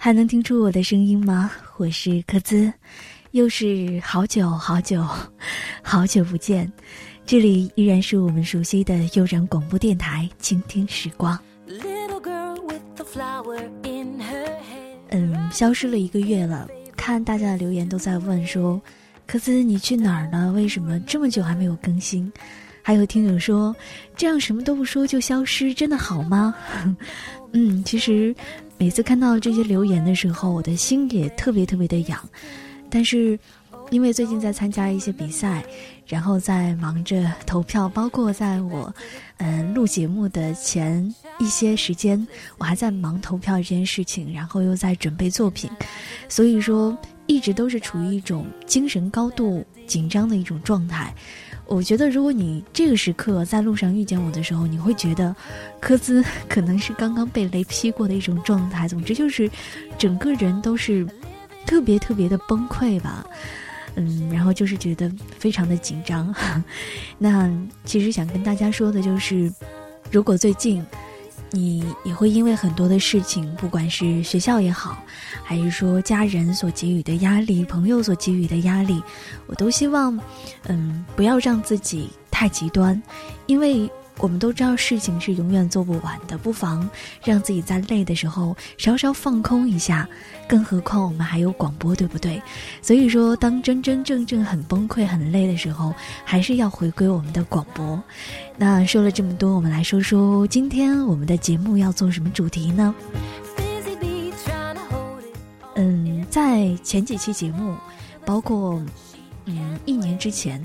还能听出我的声音吗？我是柯兹，又是好久好久好久不见，这里依然是我们熟悉的悠然广播电台，倾听时光。嗯，消失了一个月了，看大家的留言都在问说，柯兹你去哪儿了？为什么这么久还没有更新？还有听友说，这样什么都不说就消失，真的好吗？嗯，其实。每次看到这些留言的时候，我的心也特别特别的痒。但是，因为最近在参加一些比赛，然后在忙着投票，包括在我，嗯，录节目的前一些时间，我还在忙投票这件事情，然后又在准备作品，所以说一直都是处于一种精神高度紧张的一种状态。我觉得，如果你这个时刻在路上遇见我的时候，你会觉得，科兹 可能是刚刚被雷劈过的一种状态。总之就是，整个人都是特别特别的崩溃吧，嗯，然后就是觉得非常的紧张。那其实想跟大家说的就是，如果最近。你也会因为很多的事情，不管是学校也好，还是说家人所给予的压力、朋友所给予的压力，我都希望，嗯，不要让自己太极端，因为。我们都知道事情是永远做不完的，不妨让自己在累的时候稍稍放空一下。更何况我们还有广播，对不对？所以说，当真真正正很崩溃、很累的时候，还是要回归我们的广播。那说了这么多，我们来说说今天我们的节目要做什么主题呢？嗯，在前几期节目，包括嗯一年之前，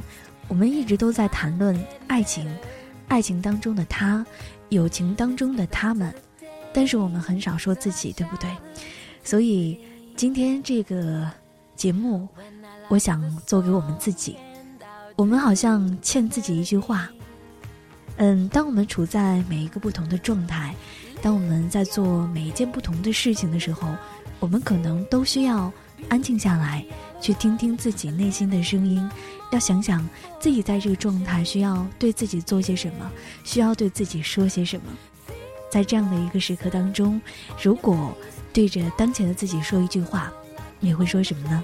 我们一直都在谈论爱情。爱情当中的他，友情当中的他们，但是我们很少说自己，对不对？所以今天这个节目，我想做给我们自己。我们好像欠自己一句话。嗯，当我们处在每一个不同的状态，当我们在做每一件不同的事情的时候，我们可能都需要安静下来，去听听自己内心的声音。要想想自己在这个状态需要对自己做些什么，需要对自己说些什么。在这样的一个时刻当中，如果对着当前的自己说一句话，你会说什么呢？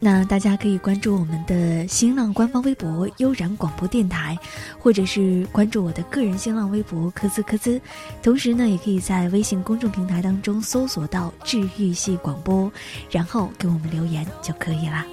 那大家可以关注我们的新浪官方微博“悠然广播电台”，或者是关注我的个人新浪微博“科兹科兹”。同时呢，也可以在微信公众平台当中搜索到“治愈系广播”，然后给我们留言就可以啦。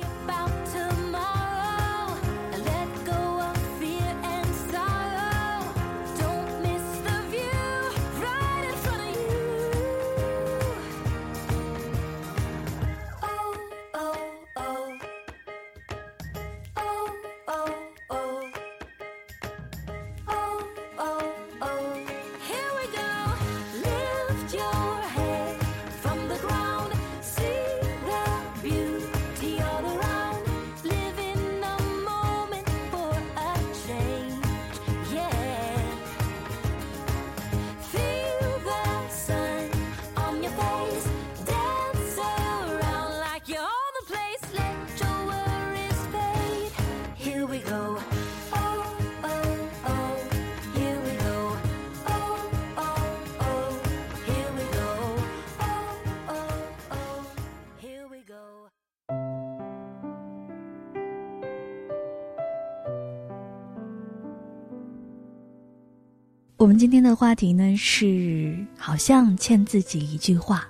我们今天的话题呢是，好像欠自己一句话。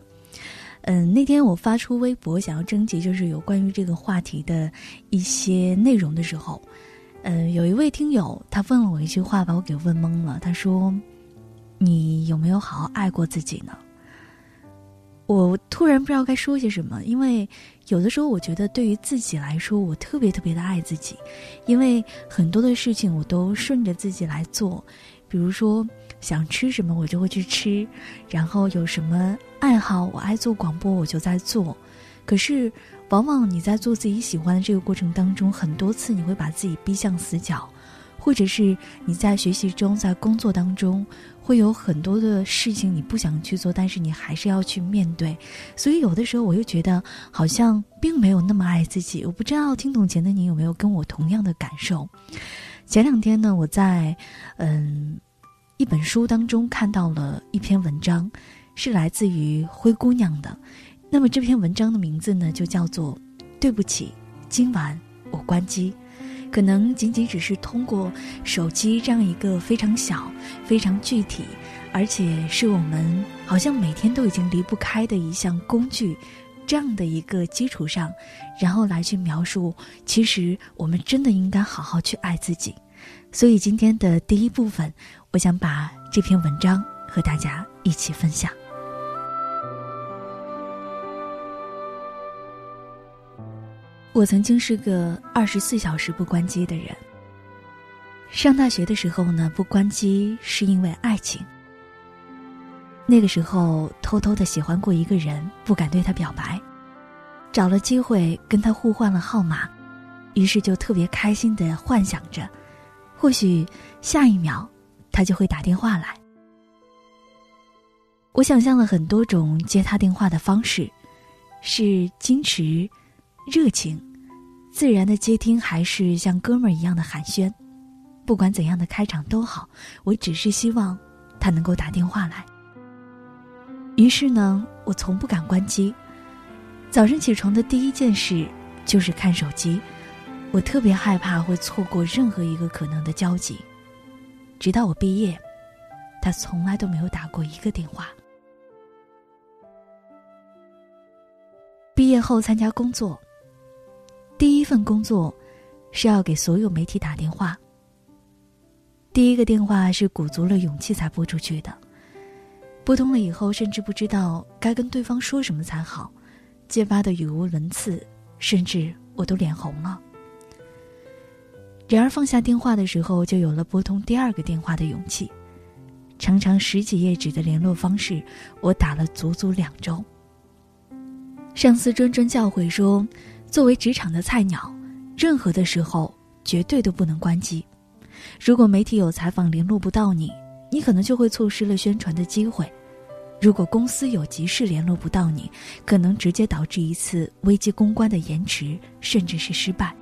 嗯，那天我发出微博想要征集，就是有关于这个话题的一些内容的时候，嗯，有一位听友他问了我一句话，把我给问懵了。他说：“你有没有好好爱过自己呢？”我突然不知道该说些什么，因为有的时候我觉得对于自己来说，我特别特别的爱自己，因为很多的事情我都顺着自己来做。比如说，想吃什么我就会去吃，然后有什么爱好我爱做广播我就在做。可是，往往你在做自己喜欢的这个过程当中，很多次你会把自己逼向死角，或者是你在学习中、在工作当中，会有很多的事情你不想去做，但是你还是要去面对。所以，有的时候我又觉得好像并没有那么爱自己。我不知道听懂前的你有没有跟我同样的感受。前两天呢，我在嗯一本书当中看到了一篇文章，是来自于灰姑娘的，那么这篇文章的名字呢，就叫做“对不起，今晚我关机”。可能仅仅只是通过手机这样一个非常小、非常具体，而且是我们好像每天都已经离不开的一项工具，这样的一个基础上，然后来去描述，其实我们真的应该好好去爱自己。所以今天的第一部分，我想把这篇文章和大家一起分享。我曾经是个二十四小时不关机的人。上大学的时候呢，不关机是因为爱情。那个时候偷偷的喜欢过一个人，不敢对他表白，找了机会跟他互换了号码，于是就特别开心的幻想着，或许下一秒他就会打电话来。我想象了很多种接他电话的方式，是矜持。热情、自然的接听，还是像哥们儿一样的寒暄，不管怎样的开场都好，我只是希望他能够打电话来。于是呢，我从不敢关机。早上起床的第一件事就是看手机，我特别害怕会错过任何一个可能的交集。直到我毕业，他从来都没有打过一个电话。毕业后参加工作。第一份工作，是要给所有媒体打电话。第一个电话是鼓足了勇气才拨出去的，拨通了以后，甚至不知道该跟对方说什么才好，结巴的语无伦次，甚至我都脸红了。然而放下电话的时候，就有了拨通第二个电话的勇气。长长十几页纸的联络方式，我打了足足两周。上司谆谆教诲说。作为职场的菜鸟，任何的时候绝对都不能关机。如果媒体有采访联络不到你，你可能就会错失了宣传的机会；如果公司有急事联络不到你，可能直接导致一次危机公关的延迟，甚至是失败。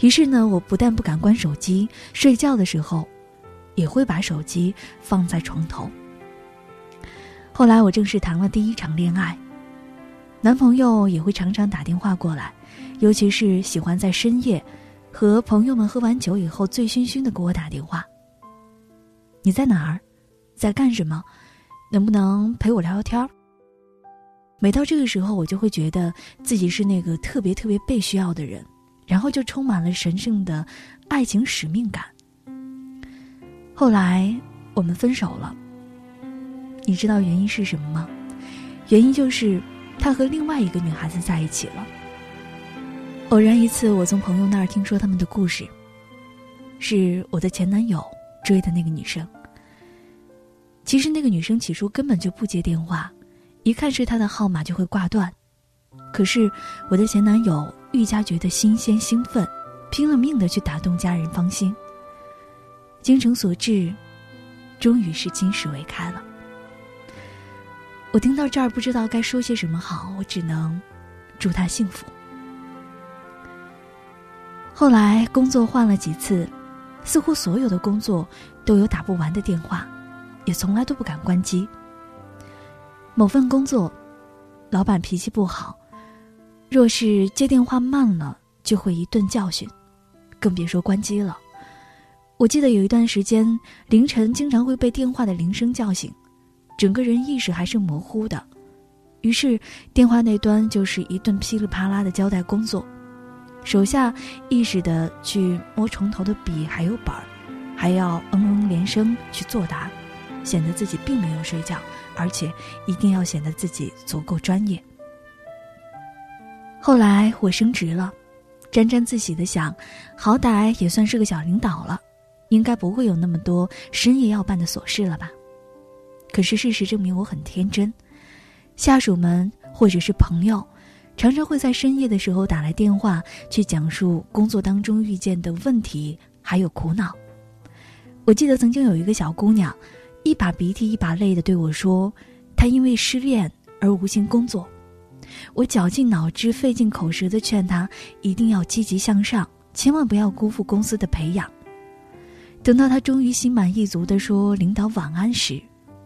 于是呢，我不但不敢关手机，睡觉的时候也会把手机放在床头。后来我正式谈了第一场恋爱。男朋友也会常常打电话过来，尤其是喜欢在深夜，和朋友们喝完酒以后醉醺醺的给我打电话。你在哪儿，在干什么？能不能陪我聊聊天每到这个时候，我就会觉得自己是那个特别特别被需要的人，然后就充满了神圣的爱情使命感。后来我们分手了，你知道原因是什么吗？原因就是。他和另外一个女孩子在一起了。偶然一次，我从朋友那儿听说他们的故事，是我的前男友追的那个女生。其实那个女生起初根本就不接电话，一看是他的号码就会挂断。可是我的前男友愈加觉得新鲜兴奋，拼了命的去打动家人芳心。精诚所至，终于是金石为开了。我听到这儿，不知道该说些什么好，我只能祝他幸福。后来工作换了几次，似乎所有的工作都有打不完的电话，也从来都不敢关机。某份工作，老板脾气不好，若是接电话慢了，就会一顿教训，更别说关机了。我记得有一段时间，凌晨经常会被电话的铃声叫醒。整个人意识还是模糊的，于是电话那端就是一顿噼里啪啦的交代工作，手下意识的去摸床头的笔还有本儿，还要嗯嗯连声去作答，显得自己并没有睡觉，而且一定要显得自己足够专业。后来我升职了，沾沾自喜的想，好歹也算是个小领导了，应该不会有那么多深夜要办的琐事了吧。可是事实证明我很天真，下属们或者是朋友，常常会在深夜的时候打来电话，去讲述工作当中遇见的问题还有苦恼。我记得曾经有一个小姑娘，一把鼻涕一把泪的对我说，她因为失恋而无心工作。我绞尽脑汁费尽口舌的劝他一定要积极向上，千万不要辜负公司的培养。等到他终于心满意足的说领导晚安时。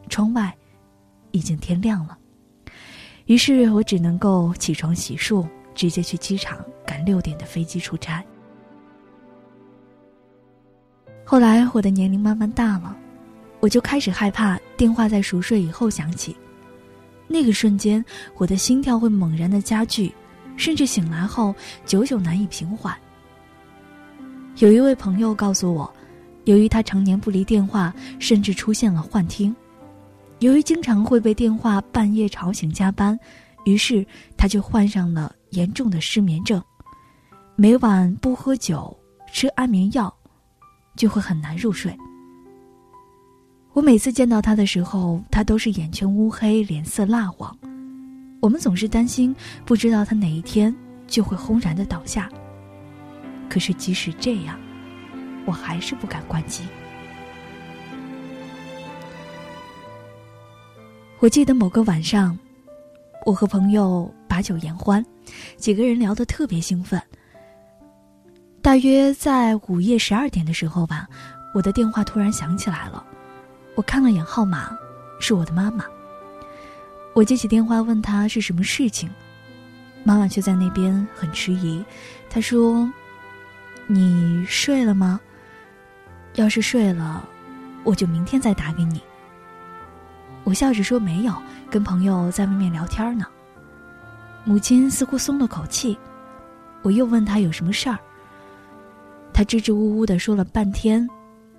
窗外，已经天亮了。于是我只能够起床洗漱，直接去机场赶六点的飞机出差。后来我的年龄慢慢大了，我就开始害怕电话在熟睡以后响起，那个瞬间我的心跳会猛然的加剧，甚至醒来后久久难以平缓。有一位朋友告诉我，由于他常年不离电话，甚至出现了幻听。由于经常会被电话半夜吵醒加班，于是他就患上了严重的失眠症。每晚不喝酒、吃安眠药，就会很难入睡。我每次见到他的时候，他都是眼圈乌黑、脸色蜡黄。我们总是担心，不知道他哪一天就会轰然的倒下。可是即使这样，我还是不敢关机。我记得某个晚上，我和朋友把酒言欢，几个人聊得特别兴奋。大约在午夜十二点的时候吧，我的电话突然响起来了。我看了眼号码，是我的妈妈。我接起电话问她是什么事情，妈妈却在那边很迟疑。她说：“你睡了吗？要是睡了，我就明天再打给你。”我笑着说：“没有，跟朋友在外面聊天呢。”母亲似乎松了口气。我又问她有什么事儿。她支支吾吾的说了半天，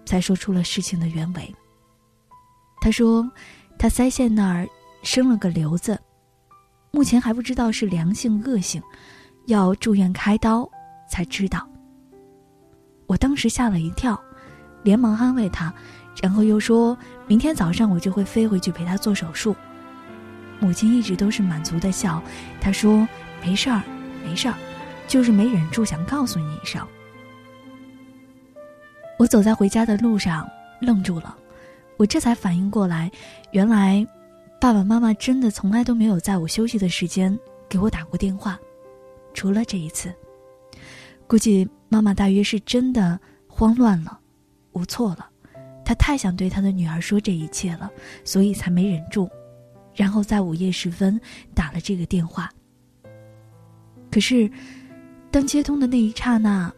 才说出了事情的原委。他说，他腮腺那儿生了个瘤子，目前还不知道是良性恶性，要住院开刀才知道。我当时吓了一跳，连忙安慰他。然后又说明天早上我就会飞回去陪他做手术。母亲一直都是满足的笑，她说：“没事儿，没事儿，就是没忍住想告诉你一声。”我走在回家的路上，愣住了，我这才反应过来，原来爸爸妈妈真的从来都没有在我休息的时间给我打过电话，除了这一次。估计妈妈大约是真的慌乱了，无措了。她太想对她的女儿说这一切了，所以才没忍住，然后在午夜时分打了这个电话。可是，当接通的那一刹那，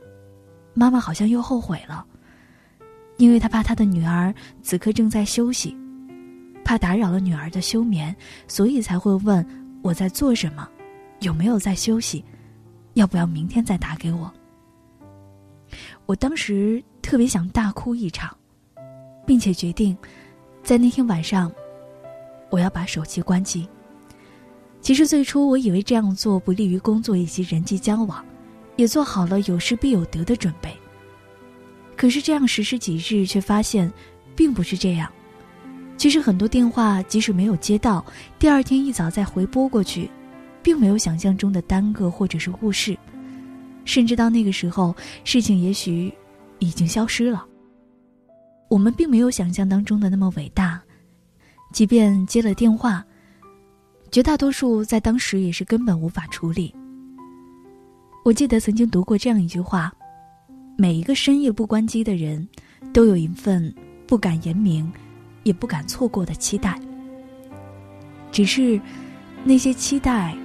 妈妈好像又后悔了，因为他怕他的女儿此刻正在休息，怕打扰了女儿的休眠，所以才会问我在做什么，有没有在休息，要不要明天再打给我。我当时特别想大哭一场。并且决定，在那天晚上，我要把手机关机。其实最初我以为这样做不利于工作以及人际交往，也做好了有失必有得的准备。可是这样实施几日，却发现，并不是这样。其实很多电话即使没有接到，第二天一早再回拨过去，并没有想象中的耽搁或者是误事，甚至到那个时候，事情也许已经消失了。我们并没有想象当中的那么伟大，即便接了电话，绝大多数在当时也是根本无法处理。我记得曾经读过这样一句话：每一个深夜不关机的人，都有一份不敢言明，也不敢错过的期待。只是，那些期待，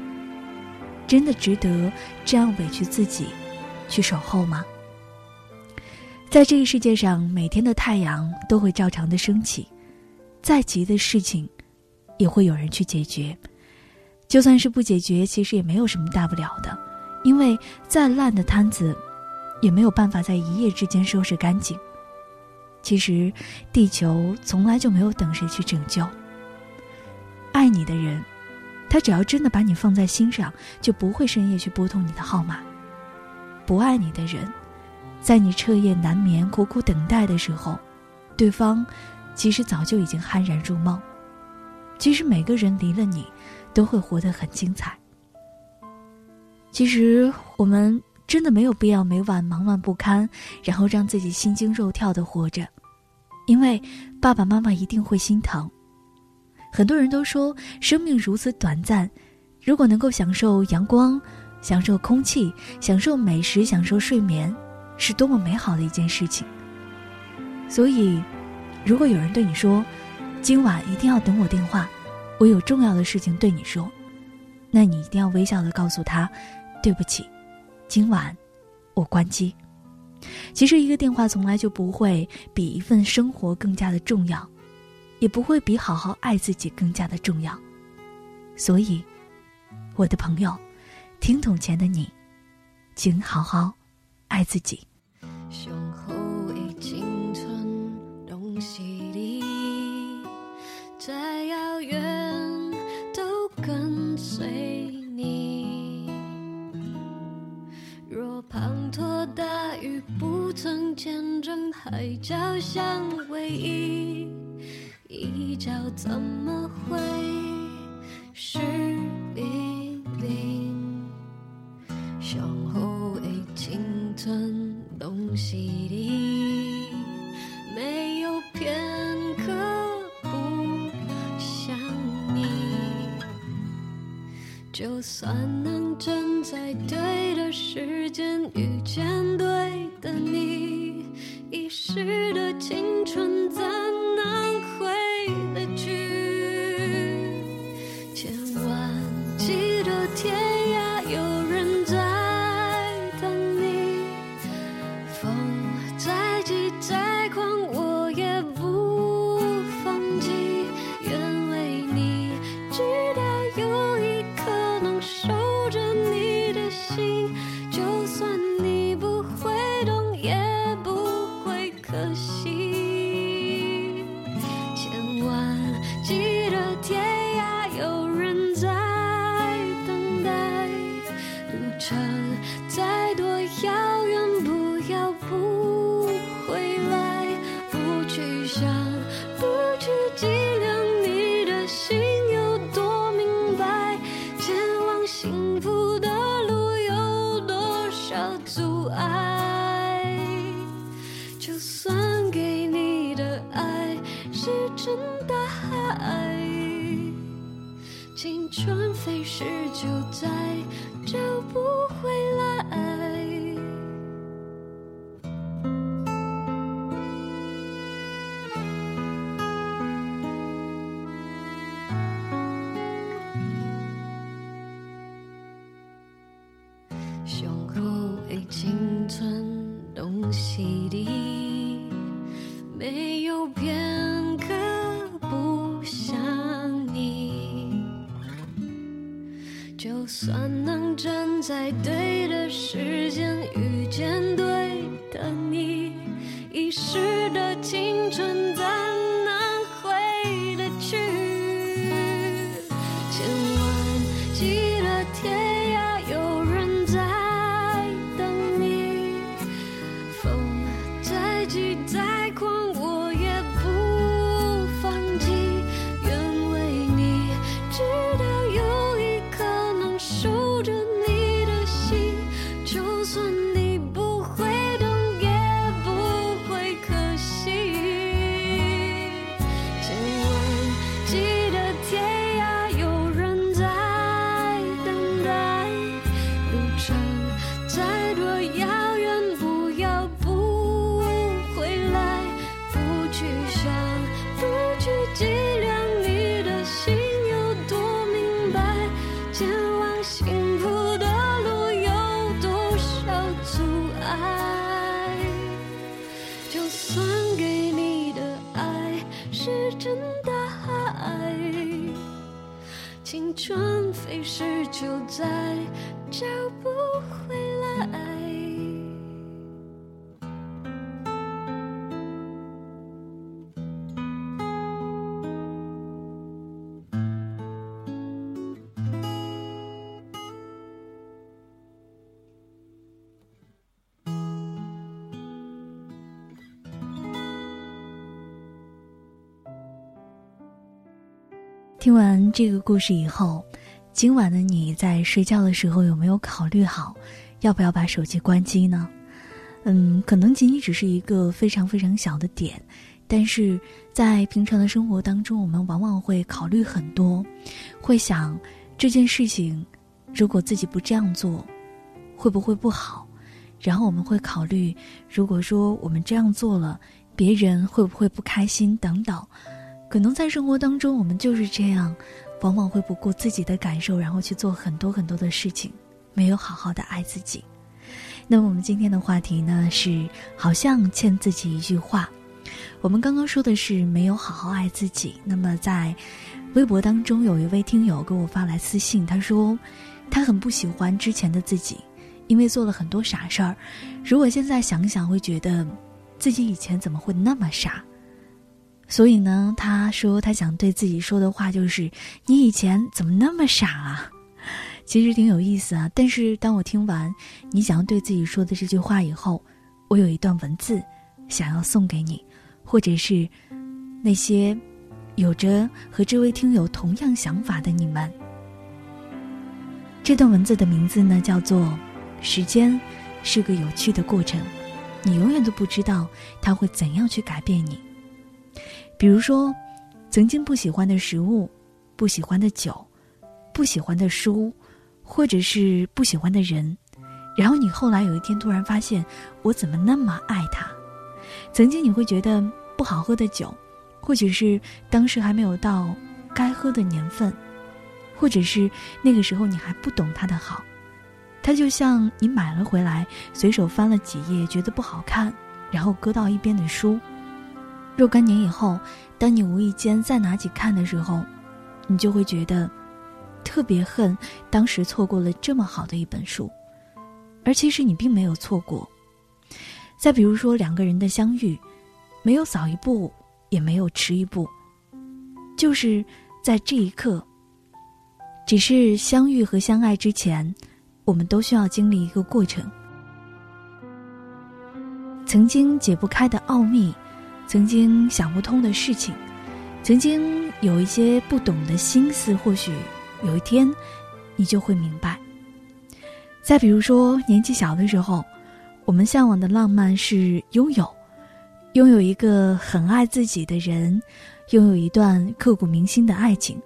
真的值得这样委屈自己，去守候吗？在这个世界上，每天的太阳都会照常的升起，再急的事情，也会有人去解决。就算是不解决，其实也没有什么大不了的，因为再烂的摊子，也没有办法在一夜之间收拾干净。其实，地球从来就没有等谁去拯救。爱你的人，他只要真的把你放在心上，就不会深夜去拨通你的号码。不爱你的人。在你彻夜难眠、苦苦等待的时候，对方其实早就已经酣然入梦。其实每个人离了你，都会活得很精彩。其实我们真的没有必要每晚忙乱不堪，然后让自己心惊肉跳的活着，因为爸爸妈妈一定会心疼。很多人都说生命如此短暂，如果能够享受阳光、享受空气、享受美食、享受睡眠。是多么美好的一件事情。所以，如果有人对你说：“今晚一定要等我电话，我有重要的事情对你说。”那你一定要微笑的告诉他：“对不起，今晚我关机。”其实，一个电话从来就不会比一份生活更加的重要，也不会比好好爱自己更加的重要。所以，我的朋友，听懂前的你，请好好爱自己。再遥远滂沱大雨不曾见证海角相偎依，一觉怎么会湿淋淋？向后的青春拢是你，没有片刻不想你。就算能站在对的时间遇见对的你，深大海，青春飞逝就在，找不回来。在对的时间遇见对的你，遗失的青春怎能回得去？千万记得天春飞时就在，找不回。这个故事以后，今晚的你在睡觉的时候有没有考虑好，要不要把手机关机呢？嗯，可能仅仅只是一个非常非常小的点，但是在平常的生活当中，我们往往会考虑很多，会想这件事情，如果自己不这样做，会不会不好？然后我们会考虑，如果说我们这样做了，别人会不会不开心？等等。可能在生活当中，我们就是这样，往往会不顾自己的感受，然后去做很多很多的事情，没有好好的爱自己。那么我们今天的话题呢是，好像欠自己一句话。我们刚刚说的是没有好好爱自己。那么在微博当中，有一位听友给我发来私信，他说他很不喜欢之前的自己，因为做了很多傻事儿。如果现在想想，会觉得自己以前怎么会那么傻？所以呢，他说他想对自己说的话就是：“你以前怎么那么傻啊？”其实挺有意思啊。但是当我听完你想要对自己说的这句话以后，我有一段文字想要送给你，或者是那些有着和这位听友同样想法的你们。这段文字的名字呢叫做“时间是个有趣的过程，你永远都不知道它会怎样去改变你。”比如说，曾经不喜欢的食物，不喜欢的酒，不喜欢的书，或者是不喜欢的人，然后你后来有一天突然发现，我怎么那么爱他？曾经你会觉得不好喝的酒，或许是当时还没有到该喝的年份，或者是那个时候你还不懂他的好，它就像你买了回来，随手翻了几页，觉得不好看，然后搁到一边的书。若干年以后，当你无意间再拿起看的时候，你就会觉得特别恨当时错过了这么好的一本书，而其实你并没有错过。再比如说两个人的相遇，没有早一步，也没有迟一步，就是在这一刻。只是相遇和相爱之前，我们都需要经历一个过程。曾经解不开的奥秘。曾经想不通的事情，曾经有一些不懂的心思，或许有一天，你就会明白。再比如说，年纪小的时候，我们向往的浪漫是拥有，拥有一个很爱自己的人，拥有一段刻骨铭心的爱情。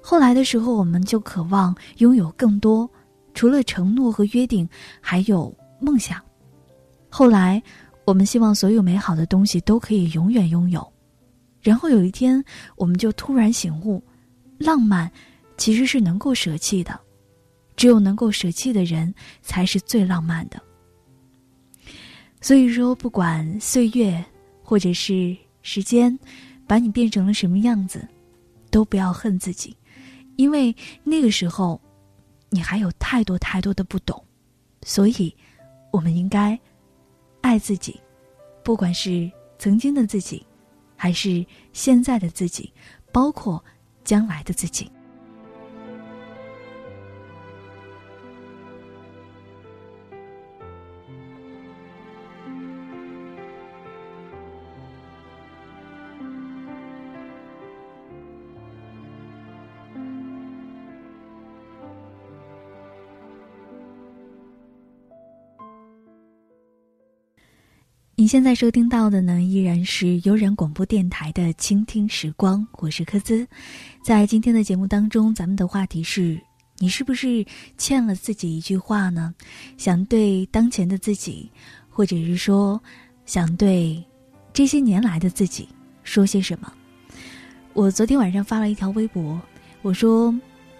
后来的时候，我们就渴望拥有更多，除了承诺和约定，还有梦想。后来。我们希望所有美好的东西都可以永远拥有，然后有一天，我们就突然醒悟，浪漫其实是能够舍弃的，只有能够舍弃的人才是最浪漫的。所以说，不管岁月或者是时间把你变成了什么样子，都不要恨自己，因为那个时候你还有太多太多的不懂，所以我们应该。爱自己，不管是曾经的自己，还是现在的自己，包括将来的自己。现在收听到的呢，依然是悠然广播电台的倾听时光，我是柯兹。在今天的节目当中，咱们的话题是：你是不是欠了自己一句话呢？想对当前的自己，或者是说，想对这些年来的自己说些什么？我昨天晚上发了一条微博，我说：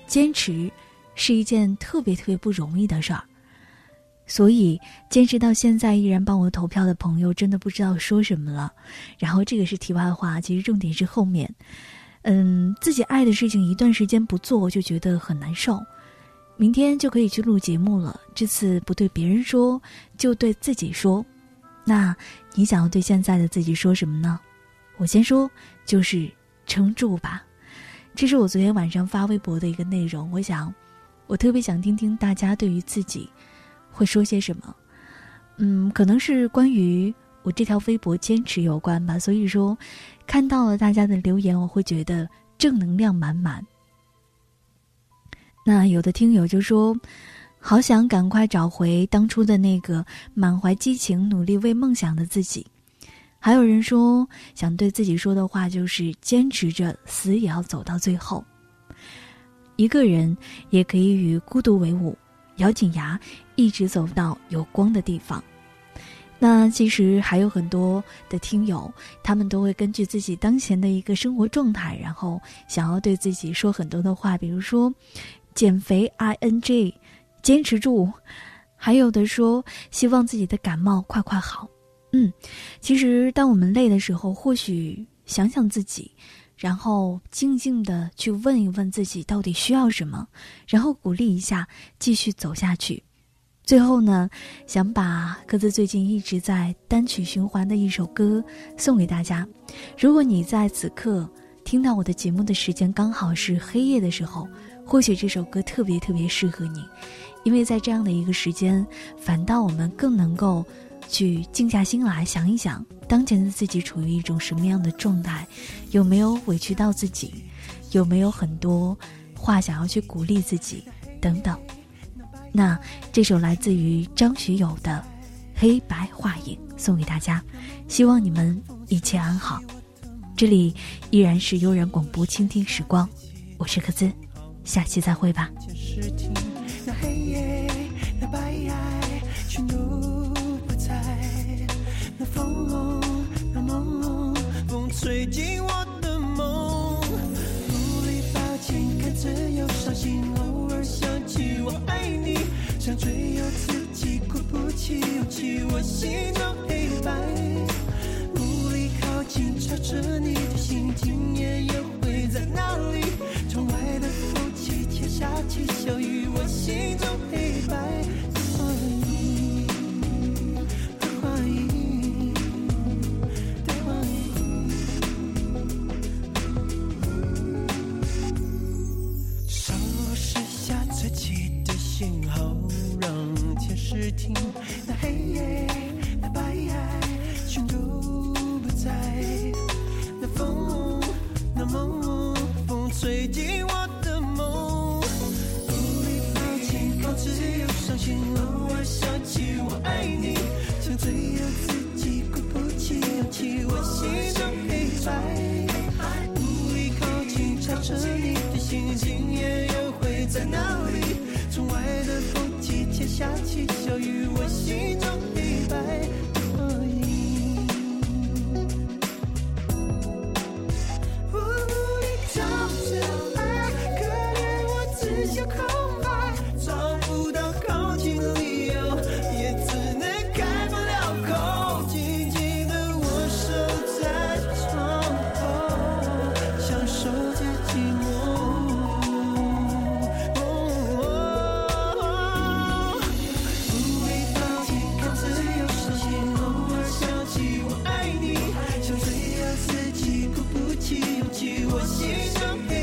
坚持是一件特别特别不容易的事儿。所以，坚持到现在依然帮我投票的朋友，真的不知道说什么了。然后，这个是题外话，其实重点是后面。嗯，自己爱的事情一段时间不做，就觉得很难受。明天就可以去录节目了，这次不对别人说，就对自己说。那你想要对现在的自己说什么呢？我先说，就是撑住吧。这是我昨天晚上发微博的一个内容。我想，我特别想听听大家对于自己。会说些什么？嗯，可能是关于我这条微博坚持有关吧。所以说，看到了大家的留言，我会觉得正能量满满。那有的听友就说，好想赶快找回当初的那个满怀激情、努力为梦想的自己。还有人说，想对自己说的话就是坚持着，死也要走到最后。一个人也可以与孤独为伍。咬紧牙，一直走到有光的地方。那其实还有很多的听友，他们都会根据自己当前的一个生活状态，然后想要对自己说很多的话，比如说减肥 i n g，坚持住，还有的说希望自己的感冒快快好。嗯，其实当我们累的时候，或许想想自己，然后静静的去问一问自己到底需要什么，然后鼓励一下，继续走下去。最后呢，想把各自最近一直在单曲循环的一首歌送给大家。如果你在此刻听到我的节目的时间刚好是黑夜的时候，或许这首歌特别特别适合你，因为在这样的一个时间，反倒我们更能够。去静下心来想一想，当前的自己处于一种什么样的状态？有没有委屈到自己？有没有很多话想要去鼓励自己？等等。那这首来自于张学友的《黑白画影》送给大家，希望你们一切安好。这里依然是悠然广播，倾听时光，我是可兹，下期再会吧。吹进我的梦，无力抱紧，看着又伤心，偶尔想起我爱你，想追又自己鼓不起勇气，我心中黑白，无力靠近，朝着你的心，今夜又会在哪里？窗外的风起，天下起小雨，我心中黑心，偶尔想起我爱你，在